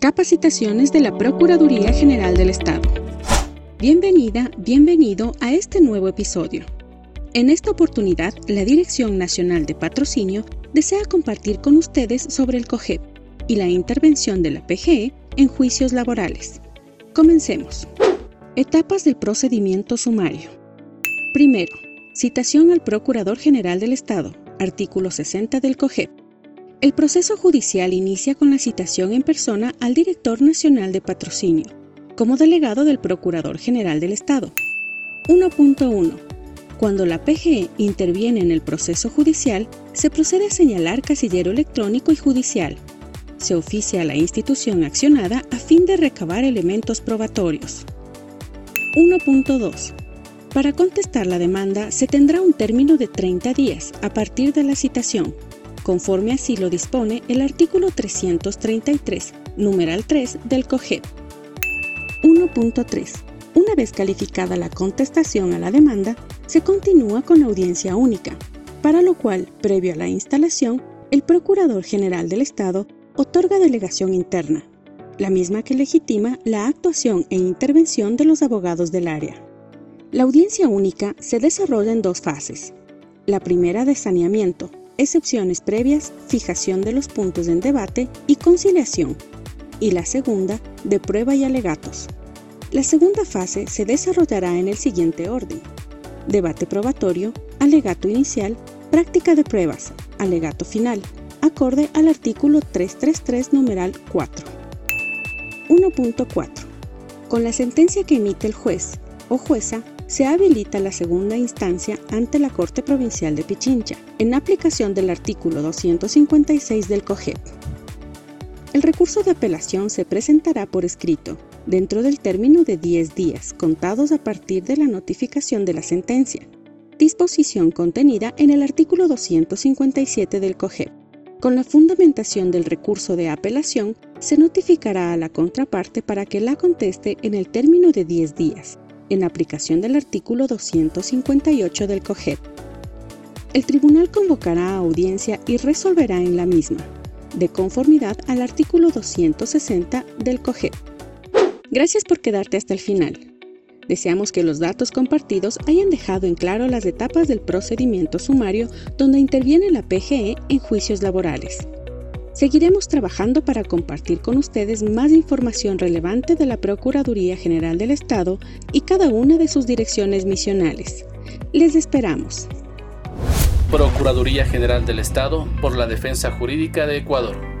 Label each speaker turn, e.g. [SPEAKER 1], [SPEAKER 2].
[SPEAKER 1] Capacitaciones de la Procuraduría General del Estado. Bienvenida, bienvenido a este nuevo episodio. En esta oportunidad, la Dirección Nacional de Patrocinio desea compartir con ustedes sobre el COGEP y la intervención de la PGE en juicios laborales. Comencemos. Etapas del procedimiento sumario. Primero, citación al Procurador General del Estado, artículo 60 del COGEP. El proceso judicial inicia con la citación en persona al Director Nacional de Patrocinio, como delegado del Procurador General del Estado. 1.1. Cuando la PGE interviene en el proceso judicial, se procede a señalar casillero electrónico y judicial. Se oficia a la institución accionada a fin de recabar elementos probatorios. 1.2. Para contestar la demanda se tendrá un término de 30 días a partir de la citación, conforme así lo dispone el artículo 333, numeral 3 del COGEP. 1.3. Una vez calificada la contestación a la demanda, se continúa con audiencia única, para lo cual, previo a la instalación, el Procurador General del Estado otorga delegación interna, la misma que legitima la actuación e intervención de los abogados del área. La audiencia única se desarrolla en dos fases. La primera de saneamiento, excepciones previas, fijación de los puntos en debate y conciliación. Y la segunda de prueba y alegatos. La segunda fase se desarrollará en el siguiente orden. Debate probatorio, alegato inicial, práctica de pruebas, alegato final, acorde al artículo 333 numeral 4. 1.4. Con la sentencia que emite el juez o jueza se habilita la segunda instancia ante la Corte Provincial de Pichincha, en aplicación del artículo 256 del COGEP. El recurso de apelación se presentará por escrito, dentro del término de 10 días, contados a partir de la notificación de la sentencia, disposición contenida en el artículo 257 del COGEP. Con la fundamentación del recurso de apelación, se notificará a la contraparte para que la conteste en el término de 10 días, en aplicación del artículo 258 del COGEP. El tribunal convocará a audiencia y resolverá en la misma, de conformidad al artículo 260 del COGEP. Gracias por quedarte hasta el final. Deseamos que los datos compartidos hayan dejado en claro las etapas del procedimiento sumario donde interviene la PGE en juicios laborales. Seguiremos trabajando para compartir con ustedes más información relevante de la Procuraduría General del Estado y cada una de sus direcciones misionales. Les esperamos.
[SPEAKER 2] Procuraduría General del Estado por la Defensa Jurídica de Ecuador.